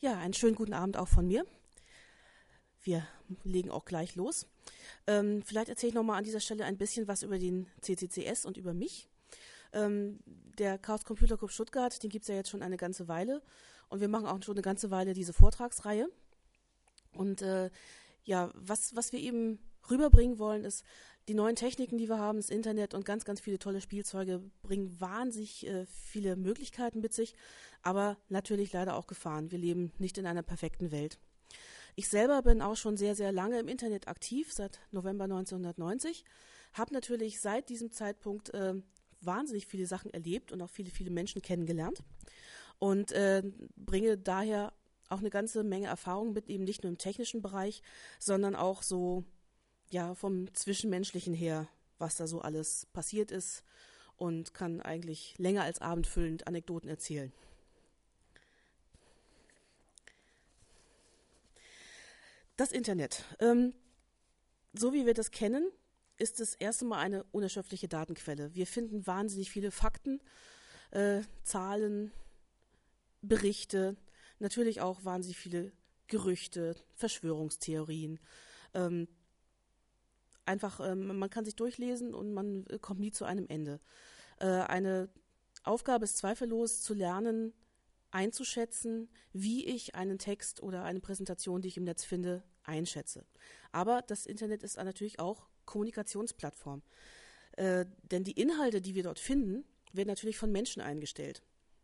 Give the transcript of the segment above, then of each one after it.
Ja, einen schönen guten Abend auch von mir. Wir legen auch gleich los. Ähm, vielleicht erzähle ich nochmal an dieser Stelle ein bisschen was über den CCCS und über mich. Ähm, der Chaos Computer Club Stuttgart, den gibt es ja jetzt schon eine ganze Weile. Und wir machen auch schon eine ganze Weile diese Vortragsreihe. Und äh, ja, was, was wir eben rüberbringen wollen, ist, die neuen Techniken, die wir haben, das Internet und ganz, ganz viele tolle Spielzeuge bringen wahnsinnig äh, viele Möglichkeiten mit sich, aber natürlich leider auch Gefahren. Wir leben nicht in einer perfekten Welt. Ich selber bin auch schon sehr, sehr lange im Internet aktiv, seit November 1990, habe natürlich seit diesem Zeitpunkt äh, wahnsinnig viele Sachen erlebt und auch viele, viele Menschen kennengelernt und äh, bringe daher auch eine ganze Menge Erfahrung mit, eben nicht nur im technischen Bereich, sondern auch so ja, vom Zwischenmenschlichen her, was da so alles passiert ist und kann eigentlich länger als abendfüllend Anekdoten erzählen. Das Internet. Ähm, so wie wir das kennen, ist es erst einmal eine unerschöpfliche Datenquelle. Wir finden wahnsinnig viele Fakten, äh, Zahlen, Berichte, natürlich auch wahnsinnig viele Gerüchte, Verschwörungstheorien. Ähm, einfach, ähm, man kann sich durchlesen und man äh, kommt nie zu einem Ende. Äh, eine Aufgabe ist zweifellos zu lernen, einzuschätzen, wie ich einen Text oder eine Präsentation, die ich im Netz finde, einschätze. Aber das Internet ist natürlich auch Kommunikationsplattform. Äh, denn die Inhalte, die wir dort finden, werden natürlich von Menschen eingestellt.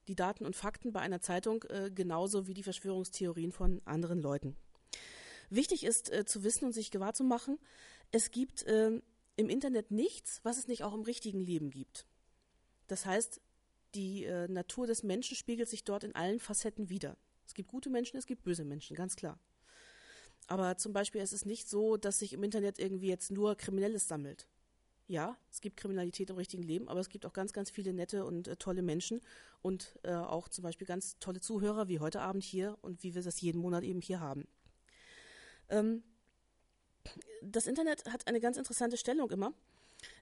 Die Daten und Fakten bei einer Zeitung äh, genauso wie die Verschwörungstheorien von anderen Leuten. Wichtig ist äh, zu wissen und sich gewahr zu machen, es gibt ähm, im Internet nichts, was es nicht auch im richtigen Leben gibt. Das heißt, die äh, Natur des Menschen spiegelt sich dort in allen Facetten wider. Es gibt gute Menschen, es gibt böse Menschen, ganz klar. Aber zum Beispiel ist es nicht so, dass sich im Internet irgendwie jetzt nur Kriminelles sammelt. Ja, es gibt Kriminalität im richtigen Leben, aber es gibt auch ganz, ganz viele nette und äh, tolle Menschen und äh, auch zum Beispiel ganz tolle Zuhörer wie heute Abend hier und wie wir das jeden Monat eben hier haben. Ähm, das Internet hat eine ganz interessante Stellung immer.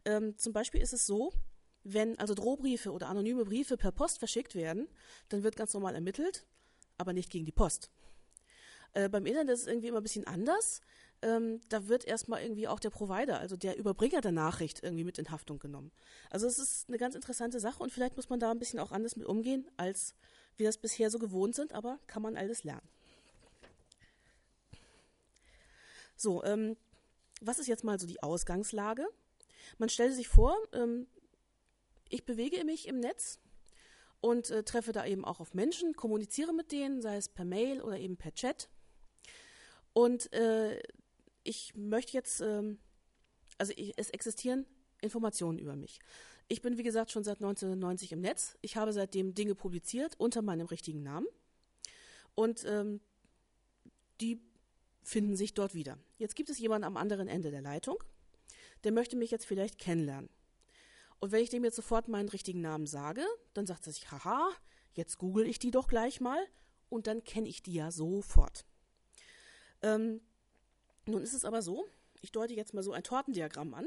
Ähm, zum Beispiel ist es so, wenn also Drohbriefe oder anonyme Briefe per Post verschickt werden, dann wird ganz normal ermittelt, aber nicht gegen die Post. Äh, beim Internet ist es irgendwie immer ein bisschen anders. Ähm, da wird erstmal irgendwie auch der Provider, also der Überbringer der Nachricht, irgendwie mit in Haftung genommen. Also es ist eine ganz interessante Sache und vielleicht muss man da ein bisschen auch anders mit umgehen, als wir das bisher so gewohnt sind, aber kann man alles lernen. So, ähm, was ist jetzt mal so die Ausgangslage? Man stellt sich vor, ähm, ich bewege mich im Netz und äh, treffe da eben auch auf Menschen, kommuniziere mit denen, sei es per Mail oder eben per Chat. Und äh, ich möchte jetzt, ähm, also ich, es existieren Informationen über mich. Ich bin, wie gesagt, schon seit 1990 im Netz. Ich habe seitdem Dinge publiziert unter meinem richtigen Namen. Und ähm, die finden sich dort wieder. Jetzt gibt es jemanden am anderen Ende der Leitung, der möchte mich jetzt vielleicht kennenlernen. Und wenn ich dem jetzt sofort meinen richtigen Namen sage, dann sagt er sich, haha, jetzt google ich die doch gleich mal und dann kenne ich die ja sofort. Ähm, nun ist es aber so, ich deute jetzt mal so ein Tortendiagramm an.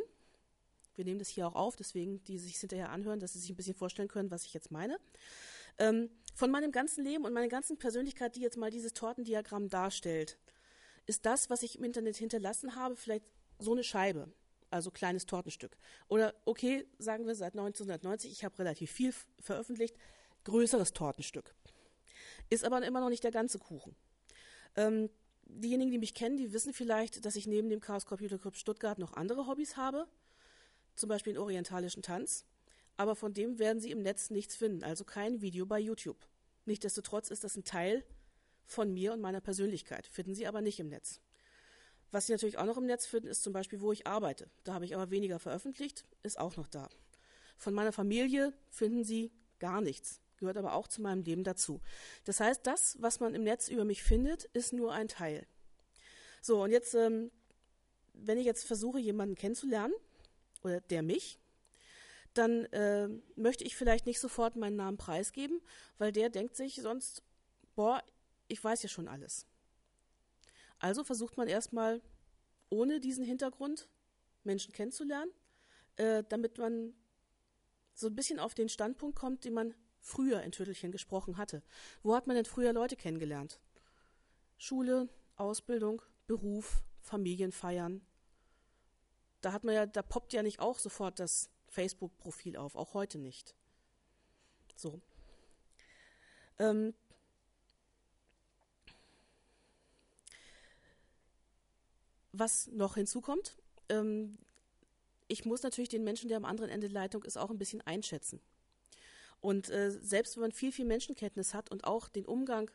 Wir nehmen das hier auch auf, deswegen die sich hinterher anhören, dass sie sich ein bisschen vorstellen können, was ich jetzt meine. Ähm, von meinem ganzen Leben und meiner ganzen Persönlichkeit, die jetzt mal dieses Tortendiagramm darstellt, ist das, was ich im Internet hinterlassen habe, vielleicht so eine Scheibe, also kleines Tortenstück. Oder okay, sagen wir seit 1990, ich habe relativ viel veröffentlicht, größeres Tortenstück. Ist aber immer noch nicht der ganze Kuchen. Ähm, diejenigen, die mich kennen, die wissen vielleicht, dass ich neben dem Chaos Computer Club Stuttgart noch andere Hobbys habe, zum Beispiel den orientalischen Tanz. Aber von dem werden Sie im Netz nichts finden, also kein Video bei YouTube. Nichtsdestotrotz ist das ein Teil von mir und meiner Persönlichkeit. Finden Sie aber nicht im Netz. Was Sie natürlich auch noch im Netz finden, ist zum Beispiel, wo ich arbeite. Da habe ich aber weniger veröffentlicht, ist auch noch da. Von meiner Familie finden Sie gar nichts, gehört aber auch zu meinem Leben dazu. Das heißt, das, was man im Netz über mich findet, ist nur ein Teil. So, und jetzt, ähm, wenn ich jetzt versuche, jemanden kennenzulernen, oder der mich, dann äh, möchte ich vielleicht nicht sofort meinen Namen preisgeben, weil der denkt sich sonst, boah, ich weiß ja schon alles. Also versucht man erstmal ohne diesen Hintergrund Menschen kennenzulernen, äh, damit man so ein bisschen auf den Standpunkt kommt, den man früher in Tüttelchen gesprochen hatte. Wo hat man denn früher Leute kennengelernt? Schule, Ausbildung, Beruf, Familienfeiern. Da hat man ja, da poppt ja nicht auch sofort das Facebook-Profil auf, auch heute nicht. So. Ähm, was noch hinzukommt, ähm, ich muss natürlich den Menschen, der am anderen Ende der Leitung ist, auch ein bisschen einschätzen. Und äh, selbst wenn man viel, viel Menschenkenntnis hat und auch den Umgang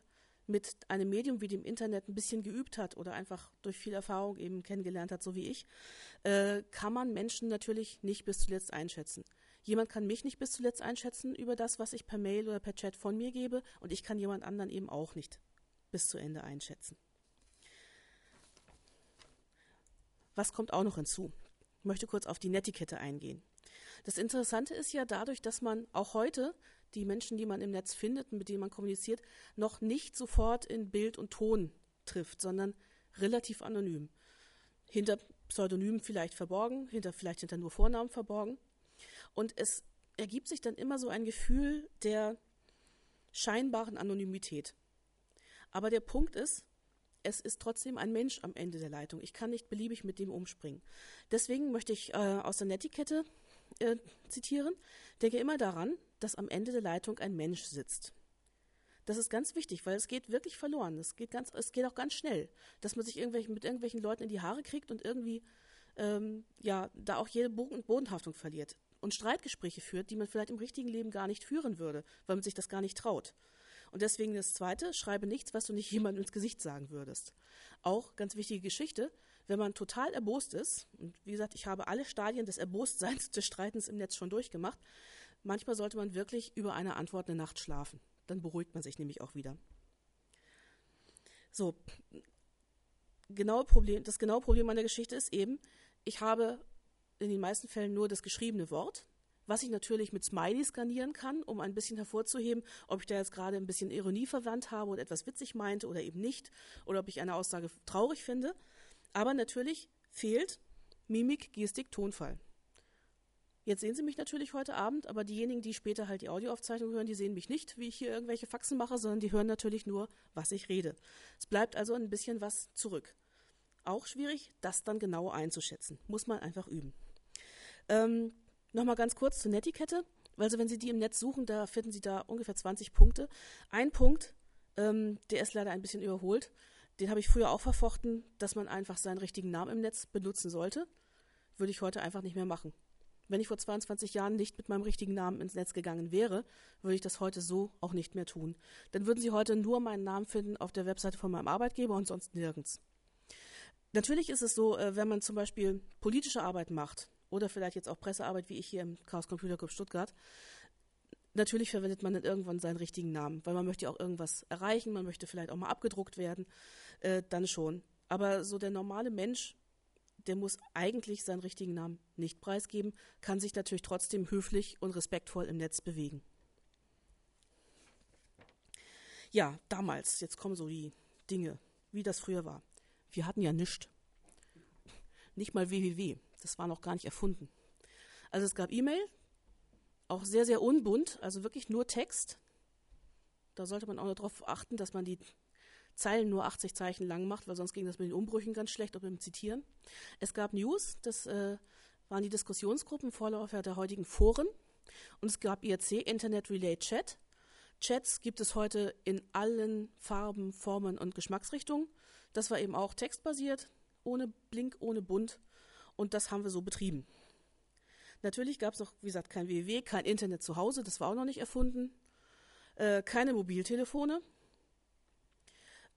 mit einem Medium wie dem Internet ein bisschen geübt hat oder einfach durch viel Erfahrung eben kennengelernt hat, so wie ich, äh, kann man Menschen natürlich nicht bis zuletzt einschätzen. Jemand kann mich nicht bis zuletzt einschätzen über das, was ich per Mail oder per Chat von mir gebe und ich kann jemand anderen eben auch nicht bis zu Ende einschätzen. Was kommt auch noch hinzu? Ich möchte kurz auf die Netiquette eingehen. Das Interessante ist ja dadurch, dass man auch heute die Menschen, die man im Netz findet, mit denen man kommuniziert, noch nicht sofort in Bild und Ton trifft, sondern relativ anonym. Hinter Pseudonymen vielleicht verborgen, hinter vielleicht hinter nur Vornamen verborgen. Und es ergibt sich dann immer so ein Gefühl der scheinbaren Anonymität. Aber der Punkt ist, es ist trotzdem ein Mensch am Ende der Leitung. Ich kann nicht beliebig mit dem umspringen. Deswegen möchte ich äh, aus der Netiquette äh, zitieren. Denke immer daran, dass am Ende der Leitung ein Mensch sitzt. Das ist ganz wichtig, weil es geht wirklich verloren. Es geht, ganz, es geht auch ganz schnell, dass man sich irgendwelchen, mit irgendwelchen Leuten in die Haare kriegt und irgendwie ähm, ja, da auch jede Bodenhaftung verliert und Streitgespräche führt, die man vielleicht im richtigen Leben gar nicht führen würde, weil man sich das gar nicht traut. Und deswegen das Zweite, schreibe nichts, was du nicht jemandem ins Gesicht sagen würdest. Auch ganz wichtige Geschichte, wenn man total erbost ist, und wie gesagt, ich habe alle Stadien des Erbostseins, des Streitens im Netz schon durchgemacht, manchmal sollte man wirklich über eine Antwort eine Nacht schlafen. Dann beruhigt man sich nämlich auch wieder. So, genaue Problem, das genaue Problem meiner Geschichte ist eben, ich habe in den meisten Fällen nur das geschriebene Wort, was ich natürlich mit Smiley skanieren kann, um ein bisschen hervorzuheben, ob ich da jetzt gerade ein bisschen Ironie verwandt habe oder etwas witzig meinte oder eben nicht, oder ob ich eine Aussage traurig finde. Aber natürlich fehlt Mimik, Gestik, Tonfall. Jetzt sehen Sie mich natürlich heute Abend, aber diejenigen, die später halt die Audioaufzeichnung hören, die sehen mich nicht, wie ich hier irgendwelche Faxen mache, sondern die hören natürlich nur, was ich rede. Es bleibt also ein bisschen was zurück. Auch schwierig, das dann genau einzuschätzen. Muss man einfach üben. Ähm, Nochmal ganz kurz zur Netiquette. Also wenn Sie die im Netz suchen, da finden Sie da ungefähr 20 Punkte. Ein Punkt, ähm, der ist leider ein bisschen überholt. Den habe ich früher auch verfochten, dass man einfach seinen richtigen Namen im Netz benutzen sollte. Würde ich heute einfach nicht mehr machen. Wenn ich vor 22 Jahren nicht mit meinem richtigen Namen ins Netz gegangen wäre, würde ich das heute so auch nicht mehr tun. Dann würden Sie heute nur meinen Namen finden auf der Webseite von meinem Arbeitgeber und sonst nirgends. Natürlich ist es so, äh, wenn man zum Beispiel politische Arbeit macht, oder vielleicht jetzt auch Pressearbeit, wie ich hier im Chaos Computer Club Stuttgart. Natürlich verwendet man dann irgendwann seinen richtigen Namen, weil man möchte ja auch irgendwas erreichen, man möchte vielleicht auch mal abgedruckt werden, äh, dann schon. Aber so der normale Mensch, der muss eigentlich seinen richtigen Namen nicht preisgeben, kann sich natürlich trotzdem höflich und respektvoll im Netz bewegen. Ja, damals, jetzt kommen so die Dinge, wie das früher war. Wir hatten ja nichts. Nicht mal www. Das war noch gar nicht erfunden. Also es gab E-Mail, auch sehr, sehr unbunt, also wirklich nur Text. Da sollte man auch darauf achten, dass man die Zeilen nur 80 Zeichen lang macht, weil sonst ging das mit den Umbrüchen ganz schlecht, ob im Zitieren. Es gab News, das äh, waren die Diskussionsgruppen, Vorläufer der heutigen Foren. Und es gab IRC, Internet Relay Chat. Chats gibt es heute in allen Farben, Formen und Geschmacksrichtungen. Das war eben auch textbasiert, ohne Blink, ohne Bunt und das haben wir so betrieben. Natürlich gab es noch, wie gesagt, kein WWW, kein Internet zu Hause, das war auch noch nicht erfunden. Äh, keine Mobiltelefone.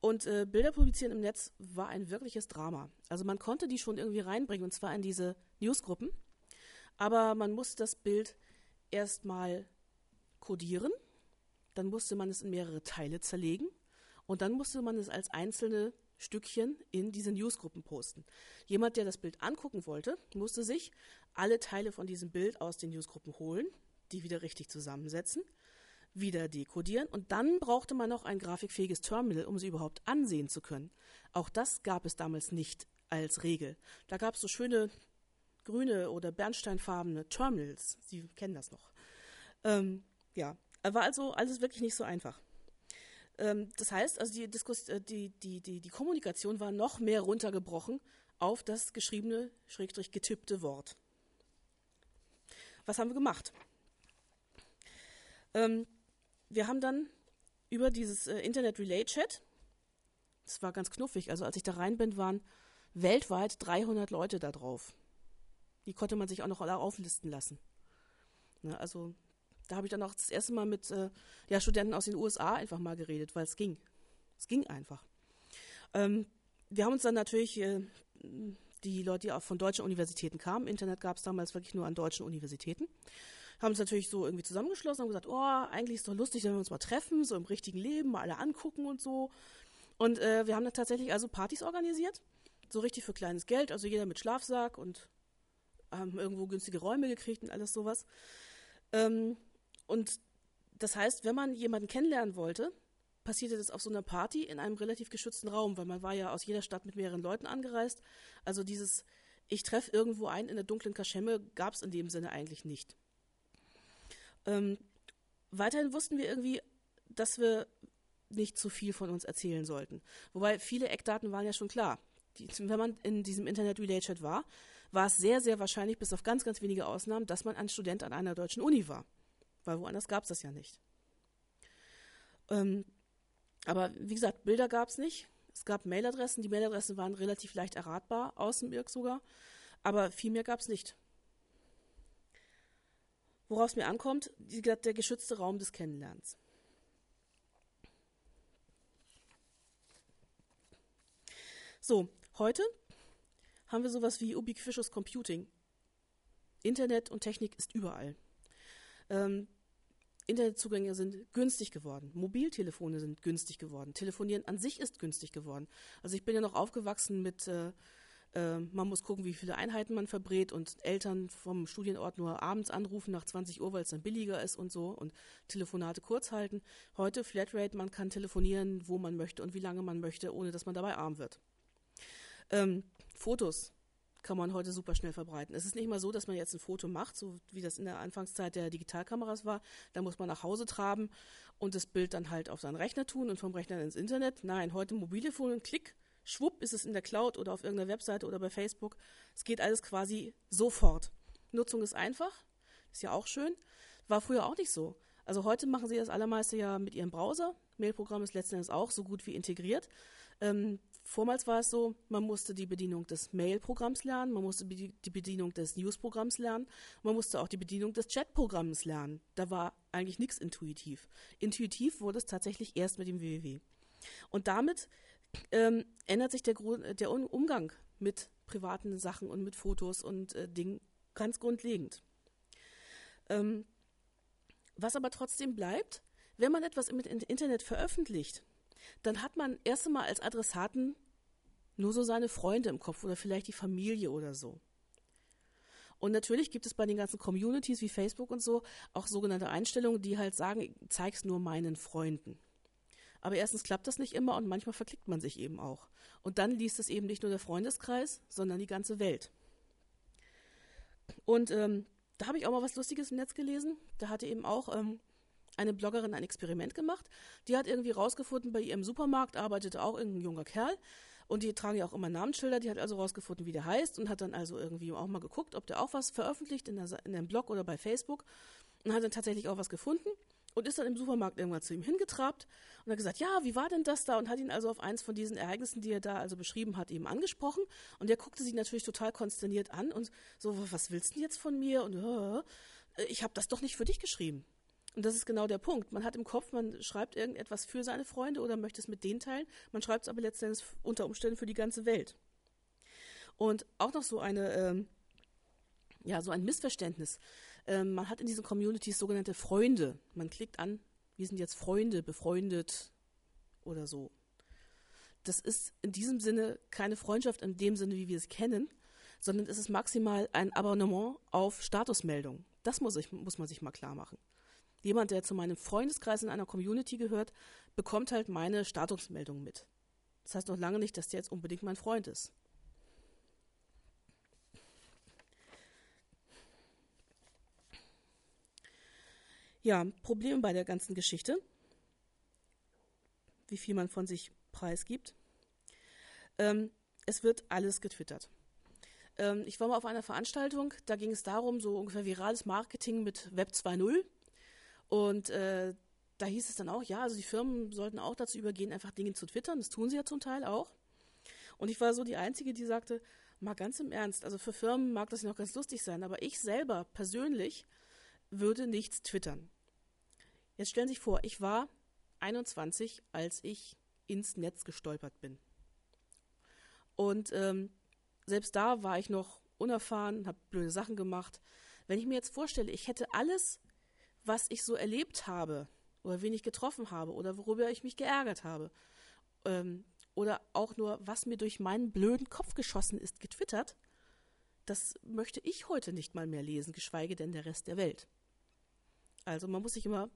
Und äh, Bilder publizieren im Netz war ein wirkliches Drama. Also man konnte die schon irgendwie reinbringen, und zwar in diese Newsgruppen. Aber man musste das Bild erstmal kodieren, dann musste man es in mehrere Teile zerlegen und dann musste man es als einzelne Stückchen in diese Newsgruppen posten. Jemand, der das Bild angucken wollte, musste sich alle Teile von diesem Bild aus den Newsgruppen holen, die wieder richtig zusammensetzen, wieder dekodieren und dann brauchte man noch ein grafikfähiges Terminal, um sie überhaupt ansehen zu können. Auch das gab es damals nicht als Regel. Da gab es so schöne grüne oder bernsteinfarbene Terminals. Sie kennen das noch. Ähm, ja, war also alles wirklich nicht so einfach. Ähm, das heißt, also die, Diskus äh, die, die, die, die Kommunikation war noch mehr runtergebrochen auf das geschriebene, schrägstrich getippte Wort. Was haben wir gemacht? Ähm, wir haben dann über dieses äh, Internet Relay Chat, das war ganz knuffig, also als ich da rein bin, waren weltweit 300 Leute da drauf. Die konnte man sich auch noch alle auflisten lassen. Ne, also da habe ich dann auch das erste Mal mit äh, ja, Studenten aus den USA einfach mal geredet, weil es ging. Es ging einfach. Ähm, wir haben uns dann natürlich, äh, die Leute, die auch von deutschen Universitäten kamen, Internet gab es damals wirklich nur an deutschen Universitäten, haben uns natürlich so irgendwie zusammengeschlossen und gesagt, oh, eigentlich ist doch lustig, wenn wir uns mal treffen, so im richtigen Leben, mal alle angucken und so. Und äh, wir haben dann tatsächlich also Partys organisiert, so richtig für kleines Geld, also jeder mit Schlafsack und haben irgendwo günstige Räume gekriegt und alles sowas. Ähm, und das heißt, wenn man jemanden kennenlernen wollte, passierte das auf so einer Party in einem relativ geschützten Raum, weil man war ja aus jeder Stadt mit mehreren Leuten angereist. Also dieses Ich treffe irgendwo ein in der dunklen Kaschemme gab es in dem Sinne eigentlich nicht. Ähm, weiterhin wussten wir irgendwie, dass wir nicht zu viel von uns erzählen sollten. Wobei viele Eckdaten waren ja schon klar. Die, wenn man in diesem Internet Relay Chat war, war es sehr, sehr wahrscheinlich, bis auf ganz, ganz wenige Ausnahmen, dass man ein Student an einer deutschen Uni war. Weil woanders gab es das ja nicht. Ähm, aber wie gesagt, Bilder gab es nicht. Es gab Mailadressen. Die Mailadressen waren relativ leicht erratbar, aus dem IRC sogar. Aber viel mehr gab es nicht. Worauf es mir ankommt, der geschützte Raum des Kennenlernens. So, heute haben wir sowas wie Ubiquitous Computing. Internet und Technik ist überall. Ähm, Internetzugänge sind günstig geworden. Mobiltelefone sind günstig geworden. Telefonieren an sich ist günstig geworden. Also ich bin ja noch aufgewachsen mit, äh, äh, man muss gucken, wie viele Einheiten man verbrät und Eltern vom Studienort nur abends anrufen nach 20 Uhr, weil es dann billiger ist und so und Telefonate kurz halten. Heute Flatrate, man kann telefonieren, wo man möchte und wie lange man möchte, ohne dass man dabei arm wird. Ähm, Fotos kann man heute super schnell verbreiten. Es ist nicht mal so, dass man jetzt ein Foto macht, so wie das in der Anfangszeit der Digitalkameras war. Da muss man nach Hause traben und das Bild dann halt auf seinen Rechner tun und vom Rechner ins Internet. Nein, heute Mobiltelefon, Klick, schwupp ist es in der Cloud oder auf irgendeiner Webseite oder bei Facebook. Es geht alles quasi sofort. Nutzung ist einfach, ist ja auch schön. War früher auch nicht so. Also heute machen sie das allermeiste ja mit ihrem Browser. Mailprogramm ist letzten Endes auch so gut wie integriert. Ähm, Vormals war es so, man musste die Bedienung des Mail-Programms lernen, man musste die Bedienung des News-Programms lernen, man musste auch die Bedienung des Chat-Programms lernen. Da war eigentlich nichts intuitiv. Intuitiv wurde es tatsächlich erst mit dem www. Und damit ähm, ändert sich der, der, Umgang mit privaten Sachen und mit Fotos und äh, Dingen ganz grundlegend. Ähm, was aber trotzdem bleibt, wenn man etwas im Internet veröffentlicht, dann hat man erst einmal als Adressaten nur so seine Freunde im Kopf oder vielleicht die Familie oder so. Und natürlich gibt es bei den ganzen Communities wie Facebook und so auch sogenannte Einstellungen, die halt sagen, zeig's nur meinen Freunden. Aber erstens klappt das nicht immer und manchmal verklickt man sich eben auch. Und dann liest es eben nicht nur der Freundeskreis, sondern die ganze Welt. Und ähm, da habe ich auch mal was Lustiges im Netz gelesen. Da hatte eben auch ähm, eine Bloggerin ein Experiment gemacht. Die hat irgendwie rausgefunden, bei ihrem Supermarkt arbeitete auch irgendein junger Kerl. Und die tragen ja auch immer Namensschilder. Die hat also rausgefunden, wie der heißt und hat dann also irgendwie auch mal geguckt, ob der auch was veröffentlicht in, der, in einem Blog oder bei Facebook. Und hat dann tatsächlich auch was gefunden und ist dann im Supermarkt irgendwann zu ihm hingetrabt und hat gesagt, ja, wie war denn das da? Und hat ihn also auf eins von diesen Ereignissen, die er da also beschrieben hat, eben angesprochen. Und der guckte sich natürlich total konsterniert an und so, was willst du denn jetzt von mir? Und äh, ich habe das doch nicht für dich geschrieben. Und das ist genau der Punkt. Man hat im Kopf, man schreibt irgendetwas für seine Freunde oder möchte es mit denen teilen. Man schreibt es aber letztendlich unter Umständen für die ganze Welt. Und auch noch so eine, ähm, ja, so ein Missverständnis. Ähm, man hat in diesen Communities sogenannte Freunde. Man klickt an, wir sind jetzt Freunde, befreundet oder so. Das ist in diesem Sinne keine Freundschaft in dem Sinne, wie wir es kennen, sondern es ist maximal ein Abonnement auf Statusmeldung. Das muss, ich, muss man sich mal klar machen jemand, der zu meinem Freundeskreis in einer Community gehört, bekommt halt meine Statusmeldung mit. Das heißt noch lange nicht, dass der jetzt unbedingt mein Freund ist. Ja, Problem bei der ganzen Geschichte. wie viel man von sich preisgibt. Ähm, es wird alles getwittert. Ähm, ich war mal auf einer Veranstaltung, da ging es darum, so ungefähr virales Marketing mit Web 2.0. Und äh, da hieß es dann auch, ja, also die Firmen sollten auch dazu übergehen, einfach Dinge zu twittern. Das tun sie ja zum Teil auch. Und ich war so die Einzige, die sagte, mal ganz im Ernst, also für Firmen mag das ja noch ganz lustig sein, aber ich selber persönlich würde nichts twittern. Jetzt stellen Sie sich vor, ich war 21, als ich ins Netz gestolpert bin. Und ähm, selbst da war ich noch unerfahren, habe blöde Sachen gemacht. Wenn ich mir jetzt vorstelle, ich hätte alles, was ich so erlebt habe oder wen ich getroffen habe oder worüber ich mich geärgert habe ähm, oder auch nur, was mir durch meinen blöden Kopf geschossen ist, getwittert, das möchte ich heute nicht mal mehr lesen, geschweige denn der Rest der Welt. Also man muss sich immer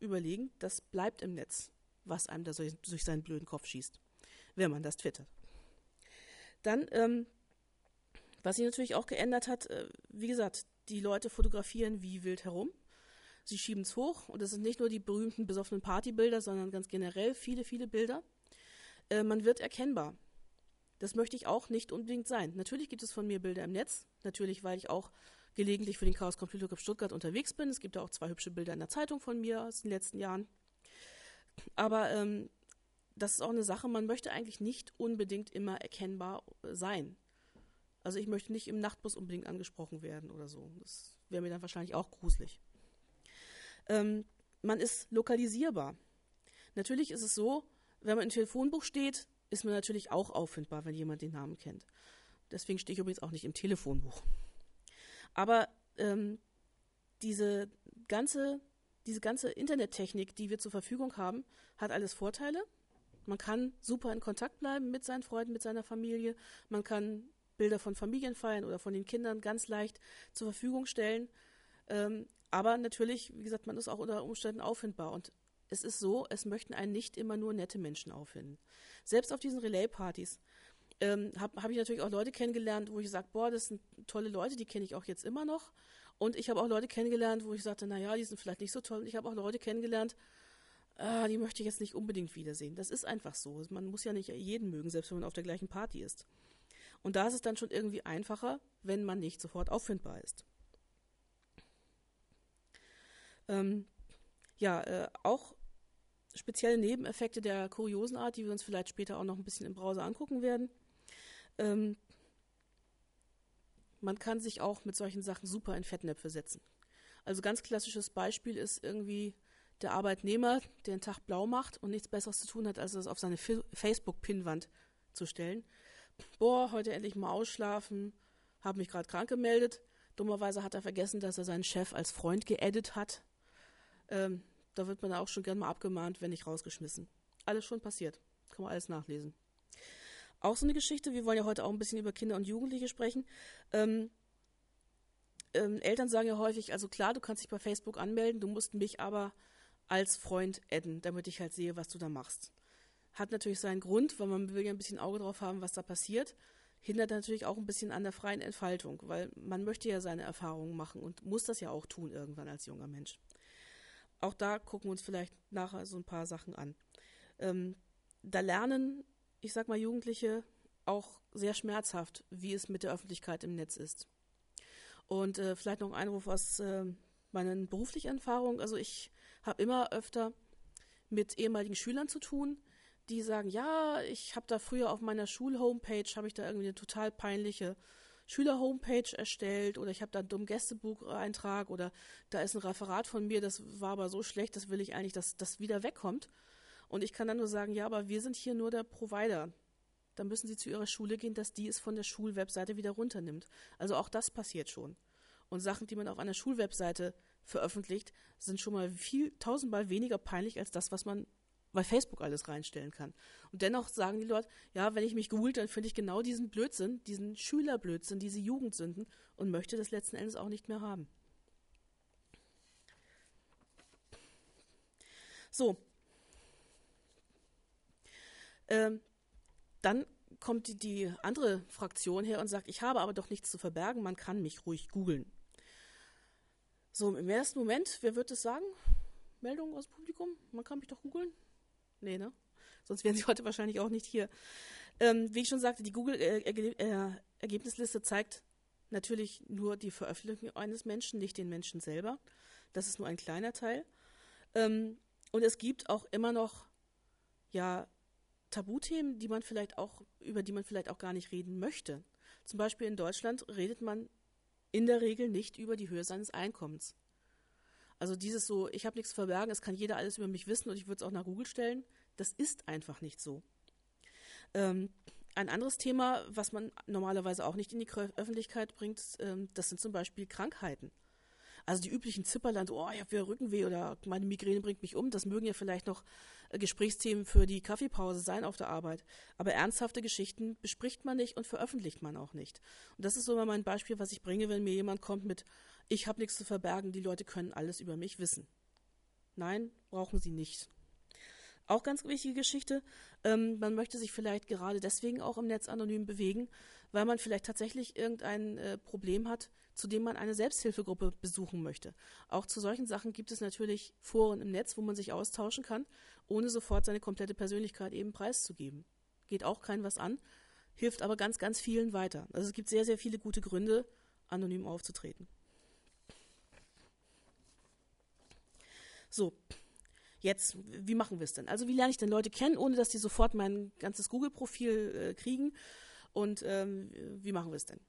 überlegen, das bleibt im Netz, was einem da durch seinen blöden Kopf schießt, wenn man das twittert. Dann, ähm, was sich natürlich auch geändert hat, äh, wie gesagt, die Leute fotografieren wie wild herum. Sie schieben es hoch und es sind nicht nur die berühmten besoffenen Partybilder, sondern ganz generell viele, viele Bilder. Äh, man wird erkennbar. Das möchte ich auch nicht unbedingt sein. Natürlich gibt es von mir Bilder im Netz. Natürlich, weil ich auch gelegentlich für den Chaos Computer Club Stuttgart unterwegs bin. Es gibt auch zwei hübsche Bilder in der Zeitung von mir aus den letzten Jahren. Aber ähm, das ist auch eine Sache, man möchte eigentlich nicht unbedingt immer erkennbar sein. Also ich möchte nicht im Nachtbus unbedingt angesprochen werden oder so. Das wäre mir dann wahrscheinlich auch gruselig. Ähm, man ist lokalisierbar. Natürlich ist es so, wenn man im Telefonbuch steht, ist man natürlich auch auffindbar, wenn jemand den Namen kennt. Deswegen stehe ich übrigens auch nicht im Telefonbuch. Aber ähm, diese ganze, diese ganze Internettechnik, die wir zur Verfügung haben, hat alles Vorteile. Man kann super in Kontakt bleiben mit seinen Freunden, mit seiner Familie. Man kann Bilder von Familienfeiern oder von den Kindern ganz leicht zur Verfügung stellen. Ähm, aber natürlich, wie gesagt, man ist auch unter Umständen auffindbar. Und es ist so, es möchten einen nicht immer nur nette Menschen auffinden. Selbst auf diesen Relay-Partys ähm, habe hab ich natürlich auch Leute kennengelernt, wo ich sage, boah, das sind tolle Leute, die kenne ich auch jetzt immer noch. Und ich habe auch Leute kennengelernt, wo ich sagte, naja, die sind vielleicht nicht so toll. Und ich habe auch Leute kennengelernt, ah, die möchte ich jetzt nicht unbedingt wiedersehen. Das ist einfach so. Man muss ja nicht jeden mögen, selbst wenn man auf der gleichen Party ist. Und da ist es dann schon irgendwie einfacher, wenn man nicht sofort auffindbar ist. Ähm, ja, äh, auch spezielle Nebeneffekte der kuriosen Art, die wir uns vielleicht später auch noch ein bisschen im Browser angucken werden. Ähm, man kann sich auch mit solchen Sachen super in Fettnäpfe setzen. Also ganz klassisches Beispiel ist irgendwie der Arbeitnehmer, der den Tag blau macht und nichts Besseres zu tun hat, als das auf seine Facebook-Pinnwand zu stellen. Boah, heute endlich mal ausschlafen, habe mich gerade krank gemeldet. Dummerweise hat er vergessen, dass er seinen Chef als Freund geedit hat. Ähm, da wird man auch schon gern mal abgemahnt, wenn nicht rausgeschmissen. Alles schon passiert. Kann man alles nachlesen. Auch so eine Geschichte, wir wollen ja heute auch ein bisschen über Kinder und Jugendliche sprechen. Ähm, ähm, Eltern sagen ja häufig, also klar, du kannst dich bei Facebook anmelden, du musst mich aber als Freund adden, damit ich halt sehe, was du da machst. Hat natürlich seinen Grund, weil man will ja ein bisschen Auge drauf haben, was da passiert. Hindert natürlich auch ein bisschen an der freien Entfaltung, weil man möchte ja seine Erfahrungen machen und muss das ja auch tun irgendwann als junger Mensch. Auch da gucken wir uns vielleicht nachher so ein paar Sachen an. Ähm, da lernen, ich sag mal, Jugendliche auch sehr schmerzhaft, wie es mit der Öffentlichkeit im Netz ist. Und äh, vielleicht noch ein Einruf aus äh, meinen beruflichen Erfahrungen. Also ich habe immer öfter mit ehemaligen Schülern zu tun, die sagen, ja, ich habe da früher auf meiner Schul-Homepage, habe ich da irgendwie eine total peinliche Schüler-Homepage erstellt oder ich habe da einen dummen Gästebucheintrag oder da ist ein Referat von mir, das war aber so schlecht, das will ich eigentlich, dass das wieder wegkommt. Und ich kann dann nur sagen, ja, aber wir sind hier nur der Provider. Da müssen Sie zu Ihrer Schule gehen, dass die es von der Schulwebseite wieder runternimmt. Also auch das passiert schon. Und Sachen, die man auf einer Schulwebseite veröffentlicht, sind schon mal viel, tausendmal weniger peinlich als das, was man bei Facebook alles reinstellen kann. Und dennoch sagen die Leute, ja, wenn ich mich googelt, dann finde ich genau diesen Blödsinn, diesen Schülerblödsinn, diese Jugendsünden und möchte das letzten Endes auch nicht mehr haben. So. Ähm, dann kommt die, die andere Fraktion her und sagt, ich habe aber doch nichts zu verbergen, man kann mich ruhig googeln. So, im ersten Moment, wer wird es sagen? Meldung aus dem Publikum? Man kann mich doch googeln? Nee, ne? sonst wären sie heute wahrscheinlich auch nicht hier. Ähm, wie ich schon sagte, die Google-Ergebnisliste äh, zeigt natürlich nur die Veröffentlichung eines Menschen, nicht den Menschen selber. Das ist nur ein kleiner Teil. Ähm, und es gibt auch immer noch ja Tabuthemen, die man vielleicht auch über die man vielleicht auch gar nicht reden möchte. Zum Beispiel in Deutschland redet man in der Regel nicht über die Höhe seines Einkommens. Also dieses so, ich habe nichts zu verbergen, es kann jeder alles über mich wissen und ich würde es auch nach Google stellen, das ist einfach nicht so. Ähm, ein anderes Thema, was man normalerweise auch nicht in die Öffentlichkeit bringt, ähm, das sind zum Beispiel Krankheiten. Also die üblichen Zipperland, oh, ich habe wieder Rückenweh oder meine Migräne bringt mich um, das mögen ja vielleicht noch Gesprächsthemen für die Kaffeepause sein auf der Arbeit. Aber ernsthafte Geschichten bespricht man nicht und veröffentlicht man auch nicht. Und das ist so mal mein Beispiel, was ich bringe, wenn mir jemand kommt mit, ich habe nichts zu verbergen, die Leute können alles über mich wissen. Nein, brauchen sie nicht. Auch ganz wichtige Geschichte, ähm, man möchte sich vielleicht gerade deswegen auch im Netz anonym bewegen, weil man vielleicht tatsächlich irgendein äh, Problem hat, zu dem man eine Selbsthilfegruppe besuchen möchte. Auch zu solchen Sachen gibt es natürlich Foren im Netz, wo man sich austauschen kann, ohne sofort seine komplette Persönlichkeit eben preiszugeben. Geht auch kein was an, hilft aber ganz, ganz vielen weiter. Also es gibt sehr, sehr viele gute Gründe, anonym aufzutreten. So, jetzt, wie machen wir es denn? Also wie lerne ich denn Leute kennen, ohne dass die sofort mein ganzes Google-Profil äh, kriegen? Und ähm, wie machen wir es denn?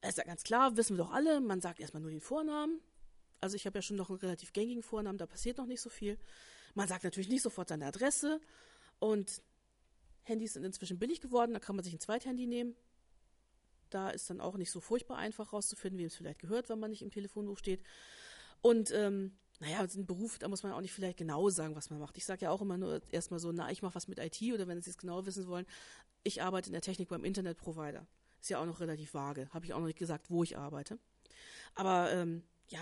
Es ist ja ganz klar, wissen wir doch alle, man sagt erstmal nur den Vornamen. Also ich habe ja schon noch einen relativ gängigen Vornamen, da passiert noch nicht so viel. Man sagt natürlich nicht sofort seine Adresse und Handys sind inzwischen billig geworden, da kann man sich ein Zweithandy nehmen. Da ist dann auch nicht so furchtbar einfach rauszufinden, wem es vielleicht gehört, wenn man nicht im Telefonbuch steht. Und ähm, naja, ein Beruf, da muss man auch nicht vielleicht genau sagen, was man macht. Ich sage ja auch immer nur erstmal so, na, ich mache was mit IT oder wenn Sie es genau wissen wollen, ich arbeite in der Technik beim Internetprovider. Ist ja auch noch relativ vage. Habe ich auch noch nicht gesagt, wo ich arbeite. Aber ähm, ja,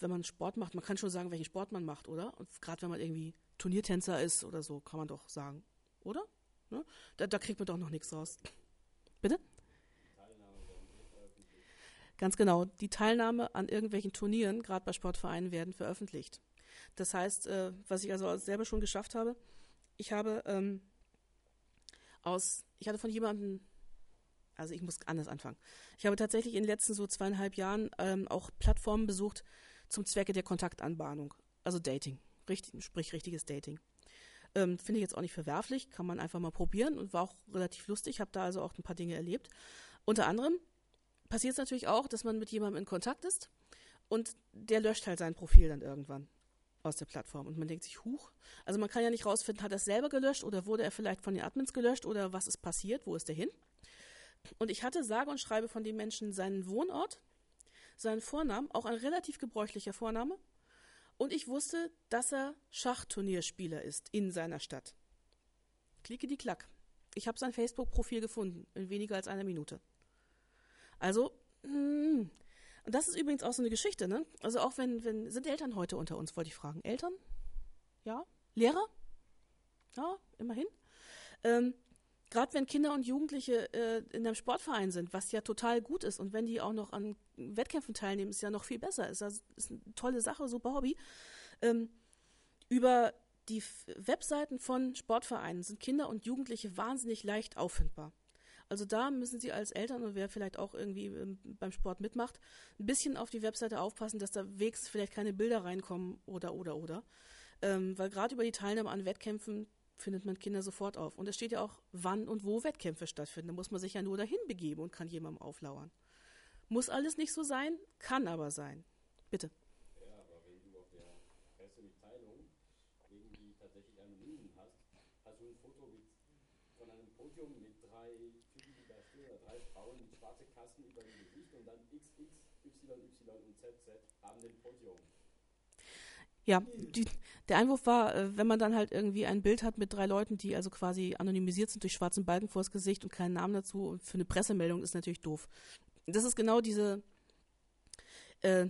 wenn man Sport macht, man kann schon sagen, welchen Sport man macht, oder? Und gerade wenn man irgendwie Turniertänzer ist oder so, kann man doch sagen, oder? Ne? Da, da kriegt man doch noch nichts raus. Bitte? Ganz genau. Die Teilnahme an irgendwelchen Turnieren, gerade bei Sportvereinen, werden veröffentlicht. Das heißt, äh, was ich also selber schon geschafft habe, ich habe ähm, aus, ich hatte von jemandem also ich muss anders anfangen. Ich habe tatsächlich in den letzten so zweieinhalb Jahren ähm, auch Plattformen besucht zum Zwecke der Kontaktanbahnung. Also Dating. Richtig, sprich richtiges Dating. Ähm, Finde ich jetzt auch nicht verwerflich, kann man einfach mal probieren und war auch relativ lustig, habe da also auch ein paar Dinge erlebt. Unter anderem passiert es natürlich auch, dass man mit jemandem in Kontakt ist und der löscht halt sein Profil dann irgendwann aus der Plattform und man denkt sich, huch, also man kann ja nicht rausfinden, hat er es selber gelöscht oder wurde er vielleicht von den Admins gelöscht oder was ist passiert, wo ist er hin? Und ich hatte sage und schreibe von dem Menschen seinen Wohnort, seinen Vornamen, auch ein relativ gebräuchlicher Vorname. Und ich wusste, dass er Schachtturnierspieler ist in seiner Stadt. Klicke die Klack. Ich habe sein Facebook-Profil gefunden in weniger als einer Minute. Also, hm. und das ist übrigens auch so eine Geschichte, ne? Also auch wenn, wenn, sind Eltern heute unter uns, wollte ich fragen. Eltern? Ja? Lehrer? Ja, immerhin. Ähm, gerade wenn Kinder und Jugendliche äh, in einem Sportverein sind, was ja total gut ist, und wenn die auch noch an Wettkämpfen teilnehmen, ist ja noch viel besser. Ist, ist eine tolle Sache, super Hobby. Ähm, über die F Webseiten von Sportvereinen sind Kinder und Jugendliche wahnsinnig leicht auffindbar. Also da müssen Sie als Eltern und wer vielleicht auch irgendwie ähm, beim Sport mitmacht, ein bisschen auf die Webseite aufpassen, dass da wegs vielleicht keine Bilder reinkommen oder oder oder. Ähm, weil gerade über die Teilnahme an Wettkämpfen findet man Kinder sofort auf. Und es steht ja auch, wann und wo Wettkämpfe stattfinden. Da muss man sich ja nur dahin begeben und kann jemandem auflauern. Muss alles nicht so sein, kann aber sein. Bitte. Ja, aber wenn du auf der Pressemitteilung irgendwie tatsächlich anonym hast, hast du ein Foto mit, von einem Podium mit drei Typen, die da stehen, oder drei Frauen mit schwarzen Kasten über dem Gesicht und dann XX, Y, Y und ZZ haben den Podium. Ja, die, der Einwurf war, äh, wenn man dann halt irgendwie ein Bild hat mit drei Leuten, die also quasi anonymisiert sind durch schwarzen Balken vors Gesicht und keinen Namen dazu und für eine Pressemeldung ist natürlich doof. Das ist genau diese, äh,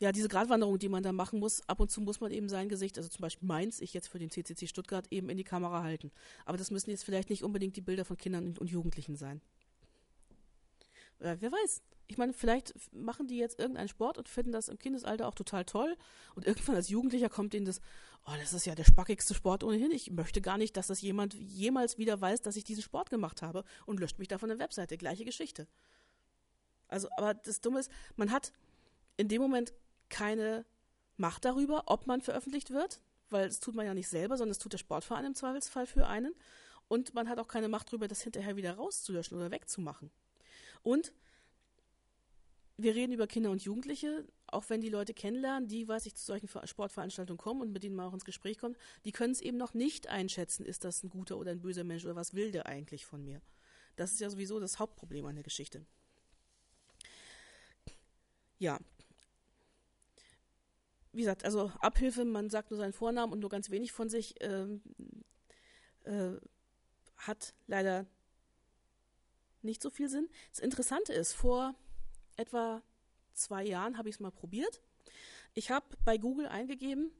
ja, diese Gratwanderung, die man da machen muss. Ab und zu muss man eben sein Gesicht, also zum Beispiel meins, ich jetzt für den CCC Stuttgart, eben in die Kamera halten. Aber das müssen jetzt vielleicht nicht unbedingt die Bilder von Kindern und Jugendlichen sein. Äh, wer weiß. Ich meine, vielleicht machen die jetzt irgendeinen Sport und finden das im Kindesalter auch total toll. Und irgendwann als Jugendlicher kommt ihnen das, oh, das ist ja der spackigste Sport ohnehin. Ich möchte gar nicht, dass das jemand jemals wieder weiß, dass ich diesen Sport gemacht habe und löscht mich da von der Webseite. Gleiche Geschichte. Also, aber das Dumme ist, man hat in dem Moment keine Macht darüber, ob man veröffentlicht wird, weil das tut man ja nicht selber, sondern das tut der Sportverein im Zweifelsfall für einen. Und man hat auch keine Macht darüber, das hinterher wieder rauszulöschen oder wegzumachen. Und wir reden über Kinder und Jugendliche, auch wenn die Leute kennenlernen, die, weiß ich, zu solchen Sportveranstaltungen kommen und mit denen man auch ins Gespräch kommt, die können es eben noch nicht einschätzen, ist das ein guter oder ein böser Mensch oder was will der eigentlich von mir. Das ist ja sowieso das Hauptproblem an der Geschichte. Ja. Wie gesagt, also Abhilfe, man sagt nur seinen Vornamen und nur ganz wenig von sich, ähm, äh, hat leider nicht so viel Sinn. Das Interessante ist, vor etwa zwei Jahren habe ich es mal probiert. Ich habe bei Google eingegeben,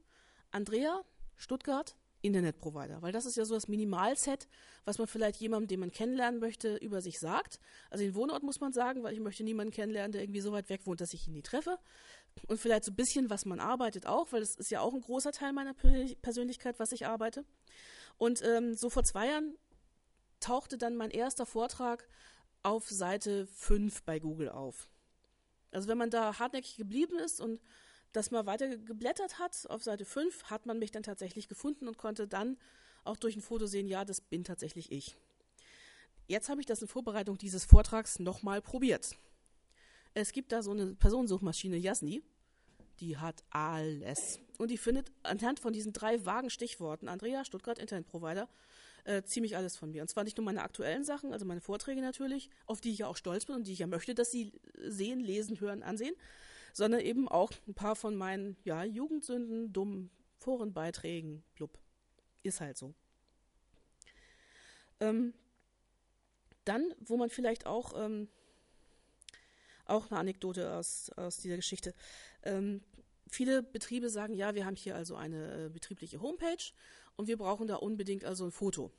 Andrea, Stuttgart, Internetprovider, weil das ist ja so das Minimalset, was man vielleicht jemandem, den man kennenlernen möchte, über sich sagt. Also den Wohnort muss man sagen, weil ich möchte niemanden kennenlernen, der irgendwie so weit weg wohnt, dass ich ihn nie treffe. Und vielleicht so ein bisschen, was man arbeitet auch, weil das ist ja auch ein großer Teil meiner Persönlichkeit, was ich arbeite. Und ähm, so vor zwei Jahren tauchte dann mein erster Vortrag auf Seite 5 bei Google auf. Also wenn man da hartnäckig geblieben ist und das mal weiter geblättert hat, auf Seite 5 hat man mich dann tatsächlich gefunden und konnte dann auch durch ein Foto sehen, ja, das bin tatsächlich ich. Jetzt habe ich das in Vorbereitung dieses Vortrags nochmal probiert. Es gibt da so eine Personensuchmaschine Jasni, die hat alles. Und die findet anhand von diesen drei vagen Stichworten, Andrea, Stuttgart, Internetprovider, äh, ziemlich alles von mir. Und zwar nicht nur meine aktuellen Sachen, also meine Vorträge natürlich, auf die ich ja auch stolz bin und die ich ja möchte, dass sie sehen, lesen, hören, ansehen, sondern eben auch ein paar von meinen, ja, Jugendsünden, dummen Forenbeiträgen, blub. Ist halt so. Ähm, dann, wo man vielleicht auch, ähm, auch eine Anekdote aus, aus dieser Geschichte. Ähm, viele Betriebe sagen, ja, wir haben hier also eine äh, betriebliche Homepage und wir brauchen da unbedingt also ein Foto.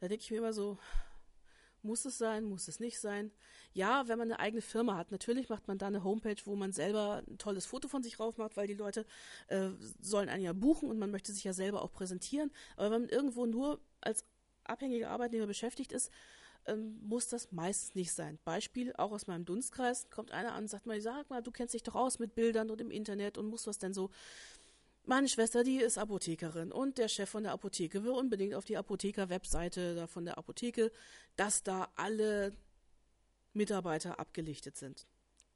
Da denke ich mir immer so, muss es sein, muss es nicht sein? Ja, wenn man eine eigene Firma hat, natürlich macht man da eine Homepage, wo man selber ein tolles Foto von sich rauf macht, weil die Leute äh, sollen einen ja buchen und man möchte sich ja selber auch präsentieren. Aber wenn man irgendwo nur als abhängiger Arbeitnehmer beschäftigt ist, ähm, muss das meistens nicht sein. Beispiel, auch aus meinem Dunstkreis, kommt einer an und sagt mal, sag mal, du kennst dich doch aus mit Bildern und im Internet und musst was denn so meine Schwester, die ist Apothekerin und der Chef von der Apotheke will unbedingt auf die Apotheker-Webseite von der Apotheke, dass da alle Mitarbeiter abgelichtet sind.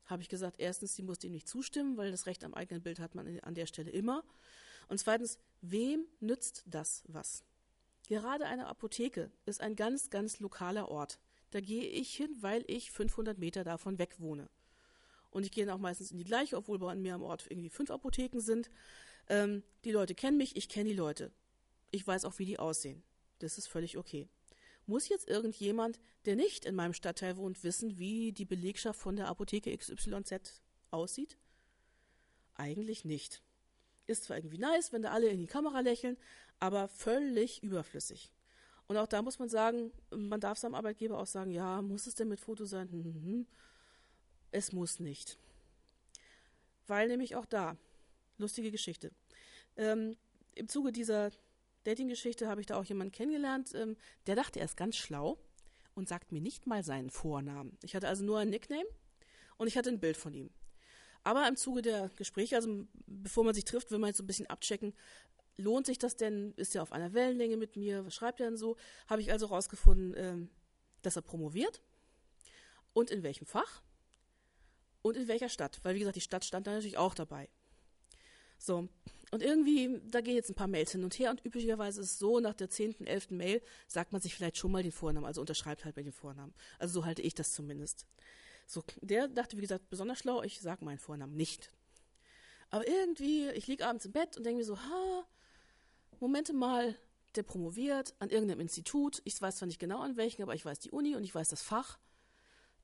Habe ich gesagt, erstens, sie muss dem nicht zustimmen, weil das Recht am eigenen Bild hat man an der Stelle immer. Und zweitens, wem nützt das was? Gerade eine Apotheke ist ein ganz, ganz lokaler Ort. Da gehe ich hin, weil ich 500 Meter davon weg wohne. Und ich gehe dann auch meistens in die gleiche, obwohl bei mir am Ort irgendwie fünf Apotheken sind. Ähm, die Leute kennen mich, ich kenne die Leute. Ich weiß auch, wie die aussehen. Das ist völlig okay. Muss jetzt irgendjemand, der nicht in meinem Stadtteil wohnt, wissen, wie die Belegschaft von der Apotheke XYZ aussieht? Eigentlich nicht. Ist zwar irgendwie nice, wenn da alle in die Kamera lächeln, aber völlig überflüssig. Und auch da muss man sagen, man darf seinem Arbeitgeber auch sagen, ja, muss es denn mit Foto sein? Hm, hm, hm. Es muss nicht. Weil nämlich auch da, lustige Geschichte. Ähm, Im Zuge dieser Dating-Geschichte habe ich da auch jemanden kennengelernt, ähm, der dachte, er ist ganz schlau und sagt mir nicht mal seinen Vornamen. Ich hatte also nur ein Nickname und ich hatte ein Bild von ihm. Aber im Zuge der Gespräche, also bevor man sich trifft, will man jetzt so ein bisschen abchecken, lohnt sich das denn? Ist er auf einer Wellenlänge mit mir? Was schreibt er denn so? Habe ich also rausgefunden, ähm, dass er promoviert und in welchem Fach und in welcher Stadt. Weil, wie gesagt, die Stadt stand da natürlich auch dabei. So. Und irgendwie, da gehen jetzt ein paar Mails hin und her und üblicherweise ist es so, nach der zehnten, elften Mail sagt man sich vielleicht schon mal den Vornamen, also unterschreibt halt bei den Vornamen. Also so halte ich das zumindest. So, der dachte, wie gesagt, besonders schlau, ich sage meinen Vornamen nicht. Aber irgendwie, ich liege abends im Bett und denke mir so, ha, Momente mal, der promoviert an irgendeinem Institut. Ich weiß zwar nicht genau an welchen, aber ich weiß die Uni und ich weiß das Fach.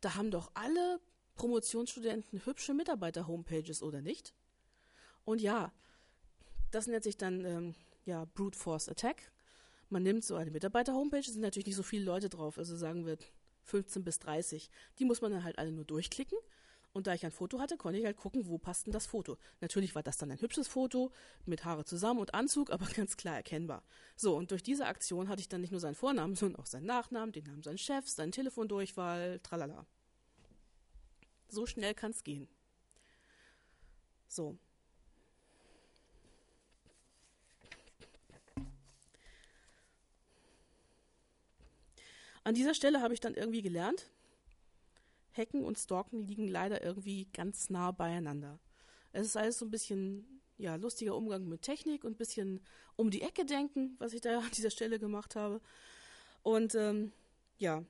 Da haben doch alle Promotionsstudenten hübsche Mitarbeiter-Homepages, oder nicht? Und ja, das nennt sich dann ähm, ja, Brute Force Attack. Man nimmt so eine Mitarbeiter-Homepage, sind natürlich nicht so viele Leute drauf, also sagen wir 15 bis 30. Die muss man dann halt alle nur durchklicken. Und da ich ein Foto hatte, konnte ich halt gucken, wo passt denn das Foto. Natürlich war das dann ein hübsches Foto mit Haare zusammen und Anzug, aber ganz klar erkennbar. So, und durch diese Aktion hatte ich dann nicht nur seinen Vornamen, sondern auch seinen Nachnamen, den Namen seines Chefs, seinen Telefondurchwahl, tralala. So schnell kann es gehen. So. An dieser Stelle habe ich dann irgendwie gelernt, Hacken und Stalken liegen leider irgendwie ganz nah beieinander. Es ist alles so ein bisschen ja, lustiger Umgang mit Technik und ein bisschen um die Ecke denken, was ich da an dieser Stelle gemacht habe. Und ähm, ja,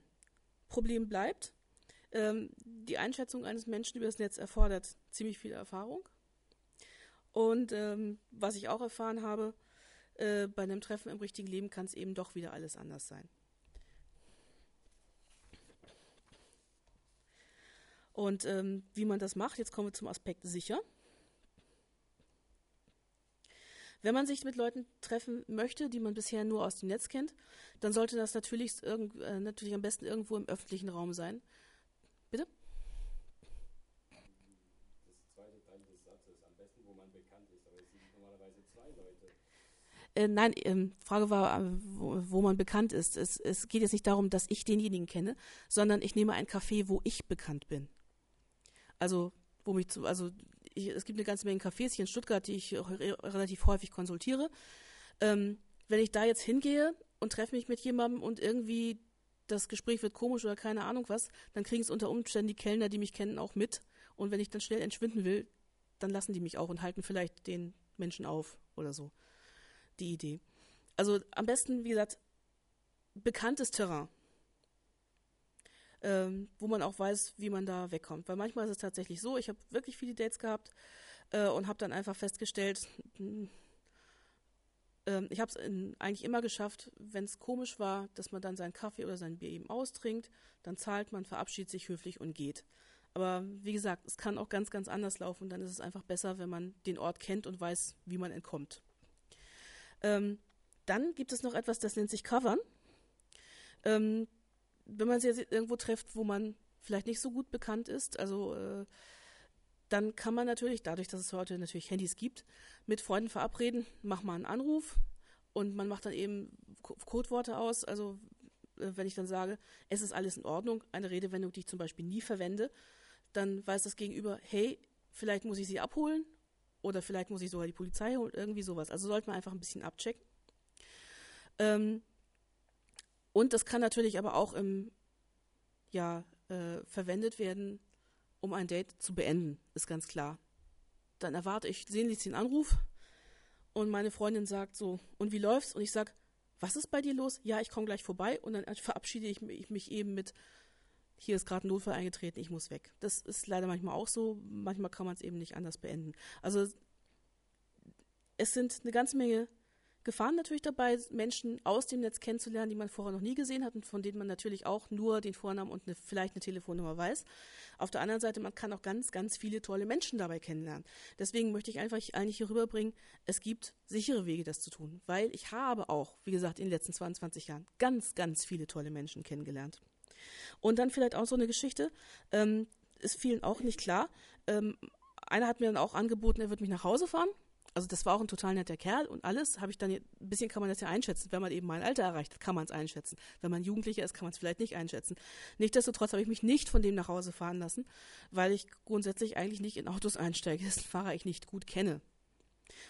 Problem bleibt. Ähm, die Einschätzung eines Menschen über das Netz erfordert ziemlich viel Erfahrung. Und ähm, was ich auch erfahren habe, äh, bei einem Treffen im richtigen Leben kann es eben doch wieder alles anders sein. Und ähm, wie man das macht, jetzt kommen wir zum Aspekt sicher. Wenn man sich mit Leuten treffen möchte, die man bisher nur aus dem Netz kennt, dann sollte das natürlich, irgend, äh, natürlich am besten irgendwo im öffentlichen Raum sein. Bitte? Das zweite Teil des Satzes, am besten, wo man bekannt ist, aber es sind normalerweise zwei Leute. Äh, nein, ähm, Frage war, äh, wo, wo, man bekannt ist. Es, es geht jetzt nicht darum, dass ich denjenigen kenne, sondern ich nehme ein Café, wo ich bekannt bin. Also, wo mich zu, also ich, es gibt eine ganze Menge Cafés hier in Stuttgart, die ich re relativ häufig konsultiere. Ähm, wenn ich da jetzt hingehe und treffe mich mit jemandem und irgendwie das Gespräch wird komisch oder keine Ahnung was, dann kriegen es unter Umständen die Kellner, die mich kennen, auch mit. Und wenn ich dann schnell entschwinden will, dann lassen die mich auch und halten vielleicht den Menschen auf oder so. Die Idee. Also am besten, wie gesagt, bekanntes Terrain ähm, wo man auch weiß, wie man da wegkommt. Weil manchmal ist es tatsächlich so, ich habe wirklich viele Dates gehabt äh, und habe dann einfach festgestellt, äh, ich habe es eigentlich immer geschafft, wenn es komisch war, dass man dann seinen Kaffee oder sein Bier eben austrinkt, dann zahlt man, verabschiedet sich höflich und geht. Aber wie gesagt, es kann auch ganz, ganz anders laufen. Dann ist es einfach besser, wenn man den Ort kennt und weiß, wie man entkommt. Ähm, dann gibt es noch etwas, das nennt sich Covern. Ähm, wenn man sich irgendwo trifft, wo man vielleicht nicht so gut bekannt ist, also äh, dann kann man natürlich, dadurch, dass es heute natürlich Handys gibt, mit Freunden verabreden, mach mal einen Anruf und man macht dann eben Codeworte aus. Also äh, wenn ich dann sage, es ist alles in Ordnung, eine Redewendung, die ich zum Beispiel nie verwende, dann weiß das Gegenüber, hey, vielleicht muss ich sie abholen oder vielleicht muss ich sogar die Polizei holen, irgendwie sowas. Also sollte man einfach ein bisschen abchecken. Ähm, und das kann natürlich aber auch im, ja, äh, verwendet werden, um ein Date zu beenden, ist ganz klar. Dann erwarte ich sehnlichst den Anruf und meine Freundin sagt so, und wie läuft's? Und ich sag, was ist bei dir los? Ja, ich komme gleich vorbei und dann verabschiede ich mich eben mit, hier ist gerade ein Notfall eingetreten, ich muss weg. Das ist leider manchmal auch so, manchmal kann man es eben nicht anders beenden. Also es sind eine ganze Menge Gefahren natürlich dabei, Menschen aus dem Netz kennenzulernen, die man vorher noch nie gesehen hat und von denen man natürlich auch nur den Vornamen und eine, vielleicht eine Telefonnummer weiß. Auf der anderen Seite, man kann auch ganz, ganz viele tolle Menschen dabei kennenlernen. Deswegen möchte ich einfach eigentlich hier rüberbringen, es gibt sichere Wege, das zu tun, weil ich habe auch, wie gesagt, in den letzten 22 Jahren ganz, ganz viele tolle Menschen kennengelernt. Und dann vielleicht auch so eine Geschichte, ähm, ist vielen auch nicht klar. Ähm, einer hat mir dann auch angeboten, er wird mich nach Hause fahren also das war auch ein total netter Kerl und alles habe ich dann, ein bisschen kann man das ja einschätzen. Wenn man eben mein Alter erreicht, kann man es einschätzen. Wenn man Jugendlicher ist, kann man es vielleicht nicht einschätzen. Nichtsdestotrotz habe ich mich nicht von dem nach Hause fahren lassen, weil ich grundsätzlich eigentlich nicht in Autos einsteige, dessen Fahrer ich nicht gut kenne.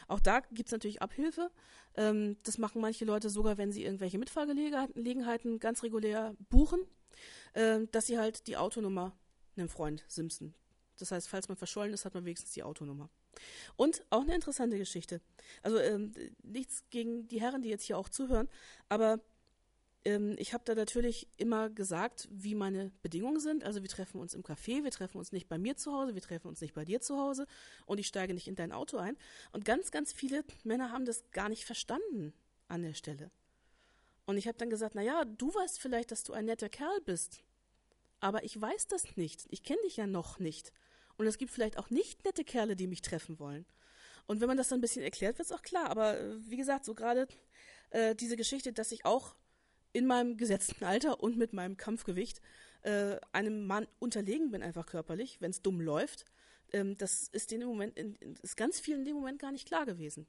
Auch da gibt es natürlich Abhilfe. Ähm, das machen manche Leute sogar, wenn sie irgendwelche Mitfahrgelegenheiten ganz regulär buchen, äh, dass sie halt die Autonummer einem Freund simsen. Das heißt, falls man verschollen ist, hat man wenigstens die Autonummer. Und auch eine interessante Geschichte. Also ähm, nichts gegen die Herren, die jetzt hier auch zuhören, aber ähm, ich habe da natürlich immer gesagt, wie meine Bedingungen sind. Also wir treffen uns im Café, wir treffen uns nicht bei mir zu Hause, wir treffen uns nicht bei dir zu Hause und ich steige nicht in dein Auto ein. Und ganz, ganz viele Männer haben das gar nicht verstanden an der Stelle. Und ich habe dann gesagt, na ja, du weißt vielleicht, dass du ein netter Kerl bist. Aber ich weiß das nicht. Ich kenne dich ja noch nicht. Und es gibt vielleicht auch nicht nette Kerle, die mich treffen wollen. Und wenn man das dann ein bisschen erklärt, wird es auch klar. Aber äh, wie gesagt, so gerade äh, diese Geschichte, dass ich auch in meinem gesetzten Alter und mit meinem Kampfgewicht äh, einem Mann unterlegen bin, einfach körperlich, wenn es dumm läuft. Ähm, das ist in dem Moment, in, ist ganz vielen in dem Moment gar nicht klar gewesen.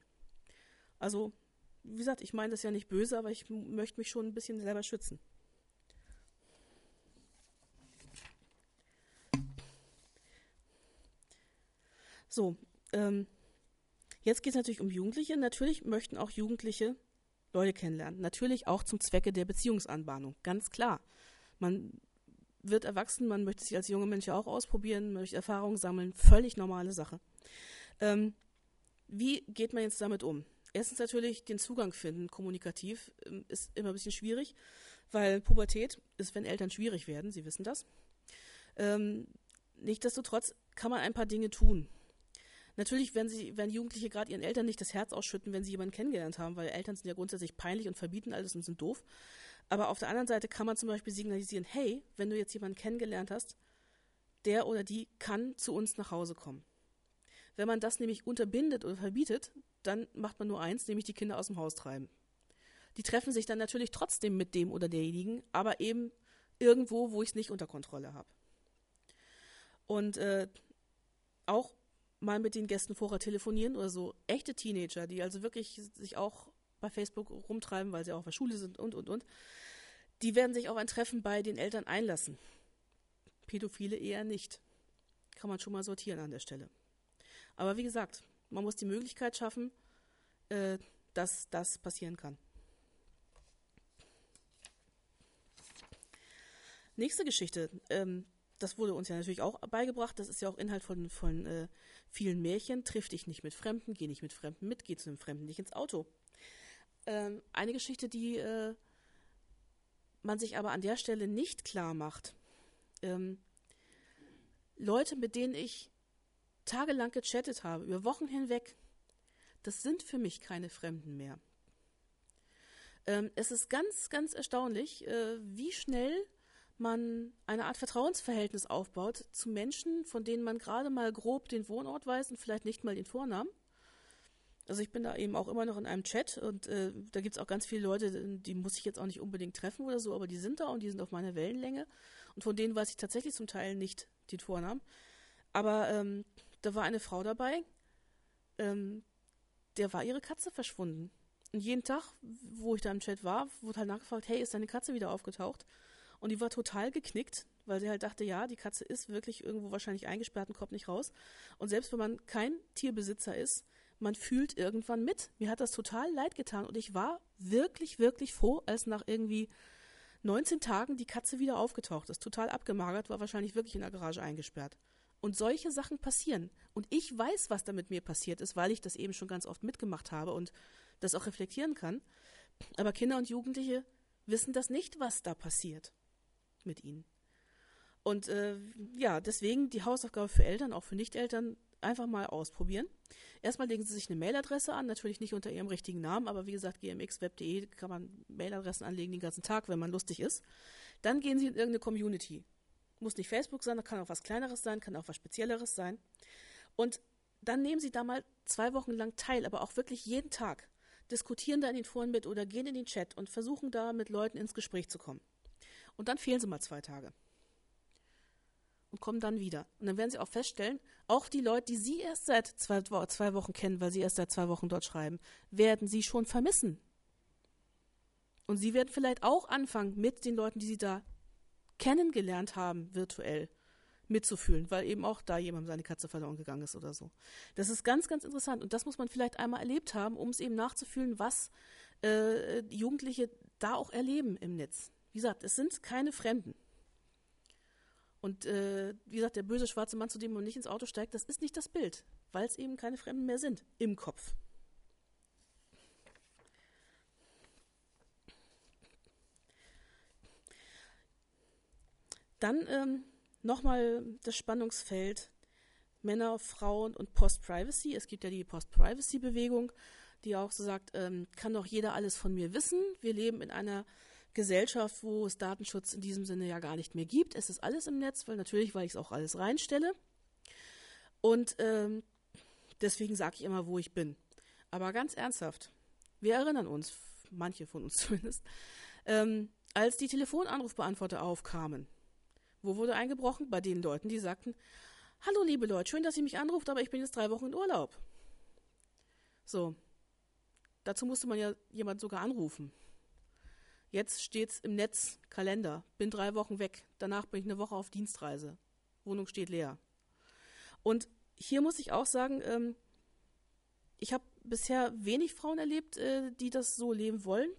Also, wie gesagt, ich meine das ja nicht böse, aber ich möchte mich schon ein bisschen selber schützen. So, ähm, jetzt geht es natürlich um Jugendliche. Natürlich möchten auch Jugendliche Leute kennenlernen. Natürlich auch zum Zwecke der Beziehungsanbahnung, ganz klar. Man wird erwachsen, man möchte sich als junger Mensch ja auch ausprobieren, möchte Erfahrungen sammeln, völlig normale Sache. Ähm, wie geht man jetzt damit um? Erstens natürlich den Zugang finden, kommunikativ, ähm, ist immer ein bisschen schwierig, weil Pubertät ist, wenn Eltern schwierig werden, Sie wissen das. Ähm, nichtsdestotrotz kann man ein paar Dinge tun. Natürlich werden, sie, werden Jugendliche gerade ihren Eltern nicht das Herz ausschütten, wenn sie jemanden kennengelernt haben, weil Eltern sind ja grundsätzlich peinlich und verbieten alles und sind doof. Aber auf der anderen Seite kann man zum Beispiel signalisieren, hey, wenn du jetzt jemanden kennengelernt hast, der oder die kann zu uns nach Hause kommen. Wenn man das nämlich unterbindet oder verbietet, dann macht man nur eins, nämlich die Kinder aus dem Haus treiben. Die treffen sich dann natürlich trotzdem mit dem oder derjenigen, aber eben irgendwo, wo ich es nicht unter Kontrolle habe. Und äh, auch mal mit den Gästen vorher telefonieren oder so echte Teenager, die also wirklich sich auch bei Facebook rumtreiben, weil sie auch auf der Schule sind und, und, und, die werden sich auf ein Treffen bei den Eltern einlassen. Pädophile eher nicht. Kann man schon mal sortieren an der Stelle. Aber wie gesagt, man muss die Möglichkeit schaffen, äh, dass das passieren kann. Nächste Geschichte. Ähm, das wurde uns ja natürlich auch beigebracht. Das ist ja auch Inhalt von, von äh, vielen Märchen. Triff dich nicht mit Fremden, geh nicht mit Fremden mit, geh zu einem Fremden nicht ins Auto. Ähm, eine Geschichte, die äh, man sich aber an der Stelle nicht klar macht. Ähm, Leute, mit denen ich tagelang gechattet habe, über Wochen hinweg, das sind für mich keine Fremden mehr. Ähm, es ist ganz, ganz erstaunlich, äh, wie schnell man eine Art Vertrauensverhältnis aufbaut zu Menschen, von denen man gerade mal grob den Wohnort weiß und vielleicht nicht mal den Vornamen. Also ich bin da eben auch immer noch in einem Chat und äh, da es auch ganz viele Leute, die muss ich jetzt auch nicht unbedingt treffen oder so, aber die sind da und die sind auf meiner Wellenlänge und von denen weiß ich tatsächlich zum Teil nicht den Vornamen. Aber ähm, da war eine Frau dabei, ähm, der war ihre Katze verschwunden. Und jeden Tag, wo ich da im Chat war, wurde halt nachgefragt, hey, ist deine Katze wieder aufgetaucht? Und die war total geknickt, weil sie halt dachte, ja, die Katze ist wirklich irgendwo wahrscheinlich eingesperrt und kommt nicht raus. Und selbst wenn man kein Tierbesitzer ist, man fühlt irgendwann mit. Mir hat das total leid getan und ich war wirklich, wirklich froh, als nach irgendwie 19 Tagen die Katze wieder aufgetaucht ist. Total abgemagert, war wahrscheinlich wirklich in der Garage eingesperrt. Und solche Sachen passieren. Und ich weiß, was da mit mir passiert ist, weil ich das eben schon ganz oft mitgemacht habe und das auch reflektieren kann. Aber Kinder und Jugendliche wissen das nicht, was da passiert mit ihnen. Und äh, ja, deswegen die Hausaufgabe für Eltern, auch für Nicht-Eltern, einfach mal ausprobieren. Erstmal legen Sie sich eine Mailadresse an, natürlich nicht unter Ihrem richtigen Namen, aber wie gesagt, gmxweb.de kann man Mailadressen anlegen den ganzen Tag, wenn man lustig ist. Dann gehen Sie in irgendeine Community. Muss nicht Facebook sein, da kann auch was Kleineres sein, kann auch was Spezielleres sein. Und dann nehmen Sie da mal zwei Wochen lang teil, aber auch wirklich jeden Tag. Diskutieren da in den Foren mit oder gehen in den Chat und versuchen da mit Leuten ins Gespräch zu kommen. Und dann fehlen sie mal zwei Tage. Und kommen dann wieder. Und dann werden sie auch feststellen, auch die Leute, die sie erst seit zwei, zwei Wochen kennen, weil sie erst seit zwei Wochen dort schreiben, werden sie schon vermissen. Und sie werden vielleicht auch anfangen, mit den Leuten, die sie da kennengelernt haben, virtuell mitzufühlen, weil eben auch da jemand seine Katze verloren gegangen ist oder so. Das ist ganz, ganz interessant. Und das muss man vielleicht einmal erlebt haben, um es eben nachzufühlen, was äh, Jugendliche da auch erleben im Netz. Wie gesagt, es sind keine Fremden. Und äh, wie gesagt, der böse schwarze Mann, zu dem man nicht ins Auto steigt, das ist nicht das Bild, weil es eben keine Fremden mehr sind im Kopf. Dann ähm, nochmal das Spannungsfeld Männer, Frauen und Post-Privacy. Es gibt ja die Post-Privacy-Bewegung, die auch so sagt, ähm, kann doch jeder alles von mir wissen. Wir leben in einer Gesellschaft, wo es Datenschutz in diesem Sinne ja gar nicht mehr gibt. Es ist alles im Netz, weil natürlich, weil ich es auch alles reinstelle. Und ähm, deswegen sage ich immer, wo ich bin. Aber ganz ernsthaft, wir erinnern uns, manche von uns zumindest, Ähm, als die Telefonanrufbeantworter aufkamen, wo wurde eingebrochen? Bei den Leuten, die sagten, Hallo liebe Leute, schön, dass ihr mich anruft, aber ich bin jetzt drei Wochen in Urlaub. So. Dazu musste man ja jemand sogar anrufen. Jetzt steht's im Netz, Kalender, bin drei Wochen weg, danach bin ich eine Woche auf Dienstreise. Wohnung steht leer. Und hier muss ich auch sagen, ähm, ich habe bisher wenig Frauen erlebt, äh, die das so leben wollen.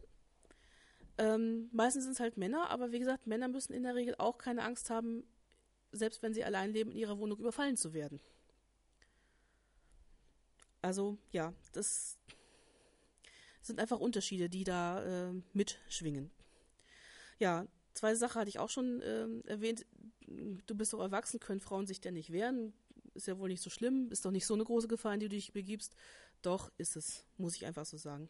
Ähm, meistens sind es halt Männer, aber wie gesagt, Männer müssen in der Regel auch keine Angst haben, selbst wenn sie allein leben, in ihrer Wohnung überfallen zu werden. Also ja, das sind einfach Unterschiede, die da äh, mitschwingen. Ja, zwei Sachen hatte ich auch schon äh, erwähnt. Du bist doch erwachsen, können Frauen sich denn nicht wehren? Ist ja wohl nicht so schlimm, ist doch nicht so eine große Gefahr, in die du dich begibst. Doch, ist es, muss ich einfach so sagen.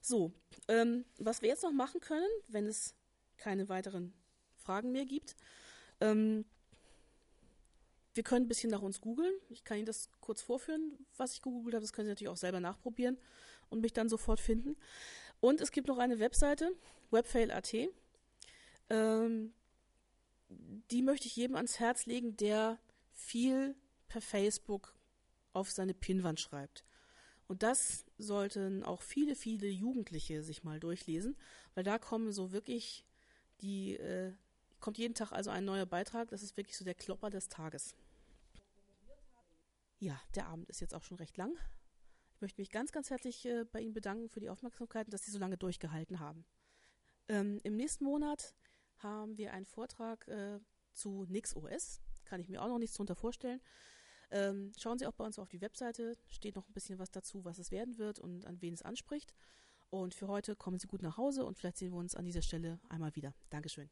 So, ähm, was wir jetzt noch machen können, wenn es keine weiteren Fragen mehr gibt, ähm, wir können ein bisschen nach uns googeln. Ich kann Ihnen das kurz vorführen, was ich gegoogelt habe. Das können Sie natürlich auch selber nachprobieren und mich dann sofort finden. Und es gibt noch eine Webseite, webfail.at. Ähm, die möchte ich jedem ans Herz legen, der viel per Facebook auf seine Pinnwand schreibt. Und das sollten auch viele, viele Jugendliche sich mal durchlesen, weil da kommen so wirklich die, äh, kommt jeden Tag also ein neuer Beitrag. Das ist wirklich so der Klopper des Tages. Ja, der Abend ist jetzt auch schon recht lang. Ich möchte mich ganz, ganz herzlich äh, bei Ihnen bedanken für die Aufmerksamkeit und dass Sie so lange durchgehalten haben. Ähm, Im nächsten Monat haben wir einen Vortrag äh, zu NixOS. Kann ich mir auch noch nichts darunter vorstellen. Ähm, schauen Sie auch bei uns auf die Webseite, steht noch ein bisschen was dazu, was es werden wird und an wen es anspricht. Und für heute kommen Sie gut nach Hause und vielleicht sehen wir uns an dieser Stelle einmal wieder. Dankeschön.